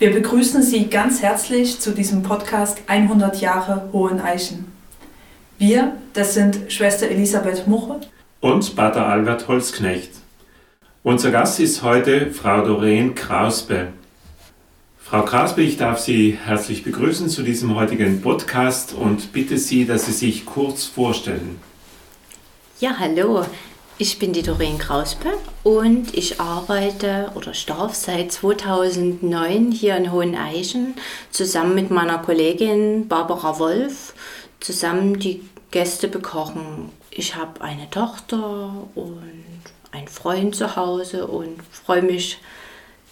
Wir begrüßen Sie ganz herzlich zu diesem Podcast 100 Jahre Hohen Eichen. Wir, das sind Schwester Elisabeth Muche und Pater Albert Holzknecht. Unser Gast ist heute Frau Doreen Krausbe. Frau Krausbe, ich darf Sie herzlich begrüßen zu diesem heutigen Podcast und bitte Sie, dass Sie sich kurz vorstellen. Ja, hallo. Ich bin die Doreen Krauspe und ich arbeite oder darf seit 2009 hier in Hoheneichen zusammen mit meiner Kollegin Barbara Wolf zusammen die Gäste bekochen. Ich habe eine Tochter und einen Freund zu Hause und freue mich,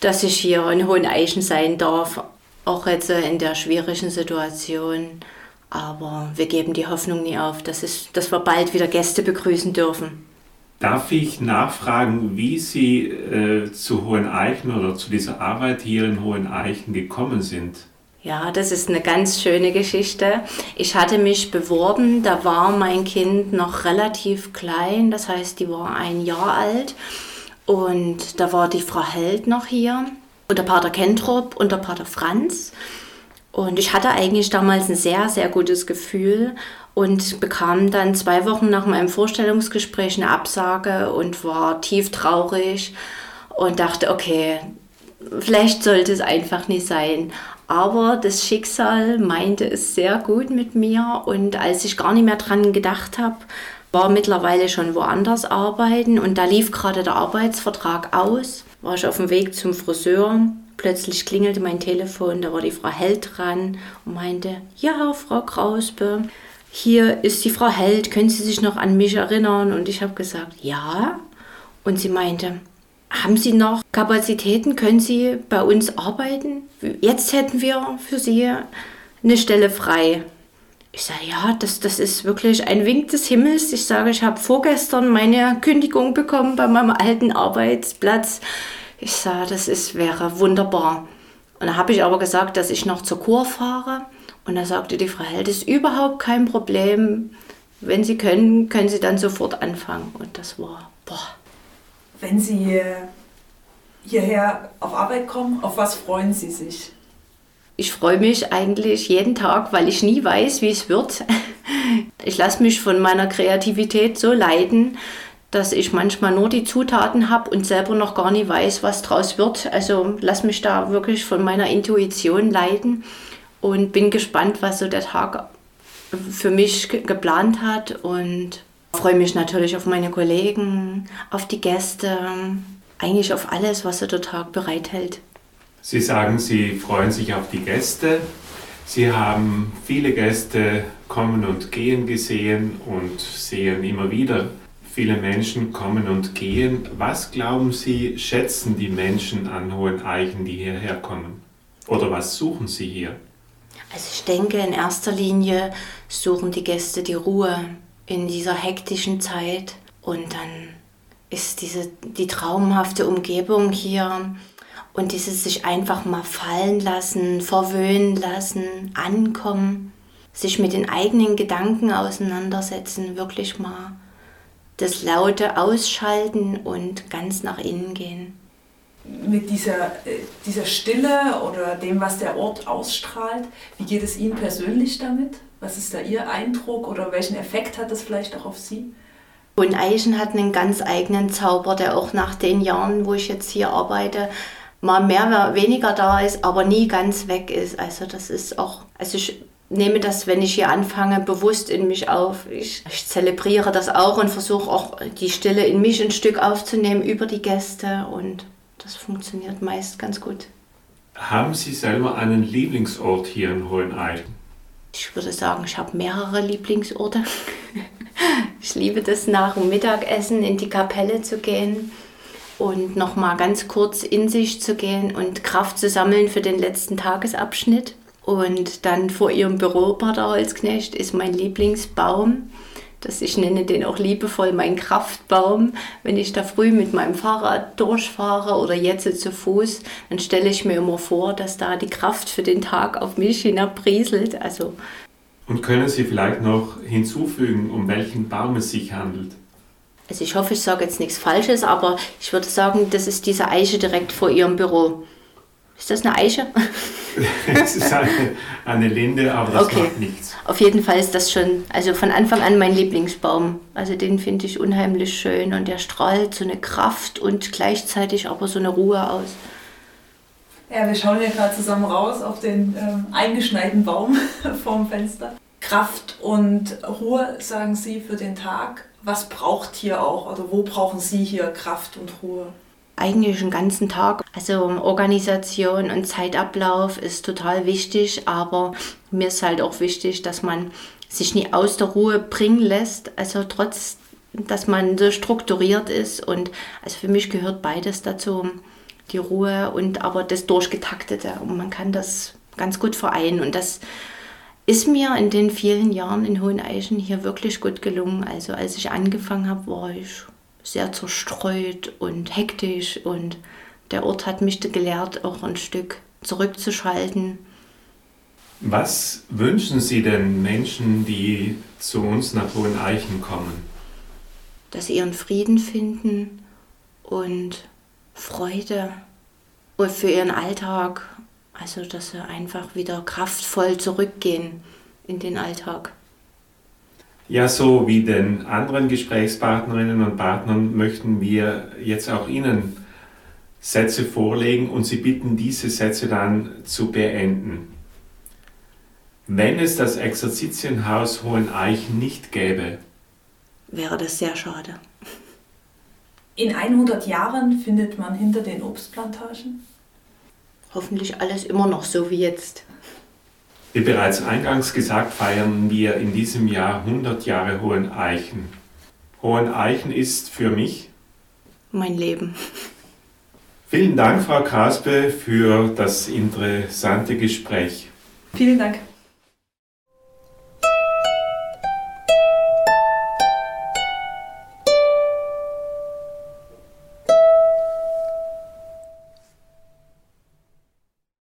dass ich hier in Hoheneichen sein darf, auch jetzt in der schwierigen Situation. Aber wir geben die Hoffnung nie auf, dass, es, dass wir bald wieder Gäste begrüßen dürfen. Darf ich nachfragen, wie Sie äh, zu Hoheneichen oder zu dieser Arbeit hier in Hoheneichen gekommen sind? Ja, das ist eine ganz schöne Geschichte. Ich hatte mich beworben, da war mein Kind noch relativ klein, das heißt, die war ein Jahr alt. Und da war die Frau Held noch hier und der Pater Kentrop und der Pater Franz. Und ich hatte eigentlich damals ein sehr, sehr gutes Gefühl und bekam dann zwei Wochen nach meinem Vorstellungsgespräch eine Absage und war tief traurig und dachte, okay, vielleicht sollte es einfach nicht sein. Aber das Schicksal meinte es sehr gut mit mir und als ich gar nicht mehr dran gedacht habe, war mittlerweile schon woanders arbeiten und da lief gerade der Arbeitsvertrag aus, war ich auf dem Weg zum Friseur. Plötzlich klingelte mein Telefon, da war die Frau Held dran und meinte, ja, Frau Krausbe, hier ist die Frau Held, können Sie sich noch an mich erinnern? Und ich habe gesagt, ja. Und sie meinte, haben Sie noch Kapazitäten? Können Sie bei uns arbeiten? Jetzt hätten wir für Sie eine Stelle frei. Ich sage, ja, das, das ist wirklich ein Wink des Himmels. Ich sage, ich habe vorgestern meine Kündigung bekommen bei meinem alten Arbeitsplatz. Ich sage, das ist, wäre wunderbar. Und da habe ich aber gesagt, dass ich noch zur Kur fahre. Und da sagte die Frau Held, ist überhaupt kein Problem. Wenn Sie können, können Sie dann sofort anfangen. Und das war, boah. Wenn Sie äh, hierher auf Arbeit kommen, auf was freuen Sie sich? Ich freue mich eigentlich jeden Tag, weil ich nie weiß, wie es wird. Ich lasse mich von meiner Kreativität so leiden, dass ich manchmal nur die Zutaten habe und selber noch gar nicht weiß, was draus wird. Also lass mich da wirklich von meiner Intuition leiten und bin gespannt, was so der Tag für mich geplant hat und freue mich natürlich auf meine Kollegen, auf die Gäste, eigentlich auf alles, was so der Tag bereithält. Sie sagen, Sie freuen sich auf die Gäste. Sie haben viele Gäste kommen und gehen gesehen und sehen immer wieder viele Menschen kommen und gehen. Was glauben Sie, schätzen die Menschen an Hohen Eichen, die hierher kommen? Oder was suchen sie hier? Also ich denke, in erster Linie suchen die Gäste die Ruhe in dieser hektischen Zeit und dann ist diese, die traumhafte Umgebung hier und dieses sich einfach mal fallen lassen, verwöhnen lassen, ankommen, sich mit den eigenen Gedanken auseinandersetzen, wirklich mal das Laute ausschalten und ganz nach innen gehen mit dieser, äh, dieser Stille oder dem, was der Ort ausstrahlt. Wie geht es Ihnen persönlich damit? Was ist da Ihr Eindruck oder welchen Effekt hat das vielleicht auch auf Sie? Und Eichen hat einen ganz eigenen Zauber, der auch nach den Jahren, wo ich jetzt hier arbeite, mal mehr, oder weniger da ist, aber nie ganz weg ist. Also das ist auch, also ich nehme das, wenn ich hier anfange, bewusst in mich auf. Ich, ich zelebriere das auch und versuche auch die Stille in mich ein Stück aufzunehmen über die Gäste und das funktioniert meist ganz gut. Haben Sie selber einen Lieblingsort hier in Hoheneichen? Ich würde sagen, ich habe mehrere Lieblingsorte. ich liebe das nach dem Mittagessen in die Kapelle zu gehen und noch mal ganz kurz in sich zu gehen und Kraft zu sammeln für den letzten Tagesabschnitt. Und dann vor ihrem Büro, Pater Holzknecht, ist mein Lieblingsbaum dass ich nenne den auch liebevoll mein Kraftbaum. Wenn ich da früh mit meinem Fahrrad durchfahre oder jetzt zu Fuß, dann stelle ich mir immer vor, dass da die Kraft für den Tag auf mich hinabbrieselt. Also und können Sie vielleicht noch hinzufügen, um welchen Baum es sich handelt? Also ich hoffe, ich sage jetzt nichts Falsches, aber ich würde sagen, das ist diese Eiche direkt vor Ihrem Büro. Ist das eine Eiche? es ist eine, eine Linde, aber das Okay. macht nichts. Auf jeden Fall ist das schon, also von Anfang an mein Lieblingsbaum. Also den finde ich unheimlich schön und der strahlt so eine Kraft und gleichzeitig aber so eine Ruhe aus. Ja, wir schauen ja gerade zusammen raus auf den ähm, eingeschneiten Baum vorm Fenster. Kraft und Ruhe, sagen Sie, für den Tag. Was braucht hier auch oder wo brauchen Sie hier Kraft und Ruhe? Eigentlich den ganzen Tag. Also Organisation und Zeitablauf ist total wichtig, aber mir ist halt auch wichtig, dass man sich nie aus der Ruhe bringen lässt. Also trotz, dass man so strukturiert ist und also für mich gehört beides dazu, die Ruhe und aber das Durchgetaktete. Und man kann das ganz gut vereinen und das ist mir in den vielen Jahren in Hoheneichen hier wirklich gut gelungen. Also als ich angefangen habe, war ich sehr zerstreut und hektisch und der Ort hat mich gelehrt, auch ein Stück zurückzuschalten. Was wünschen Sie den Menschen, die zu uns nach Hoheneichen kommen? dass sie ihren Frieden finden und Freude und für ihren Alltag, also dass sie einfach wieder kraftvoll zurückgehen in den Alltag. Ja, so wie den anderen Gesprächspartnerinnen und Partnern möchten wir jetzt auch Ihnen Sätze vorlegen und Sie bitten, diese Sätze dann zu beenden. Wenn es das Exerzitienhaus Hoheneichen nicht gäbe, Wäre das sehr schade. In 100 Jahren findet man hinter den Obstplantagen. Hoffentlich alles immer noch so wie jetzt. Wie bereits eingangs gesagt, feiern wir in diesem Jahr 100 Jahre Hoheneichen. Hoheneichen ist für mich. Mein Leben. Vielen Dank, Frau Kraspe, für das interessante Gespräch. Vielen Dank.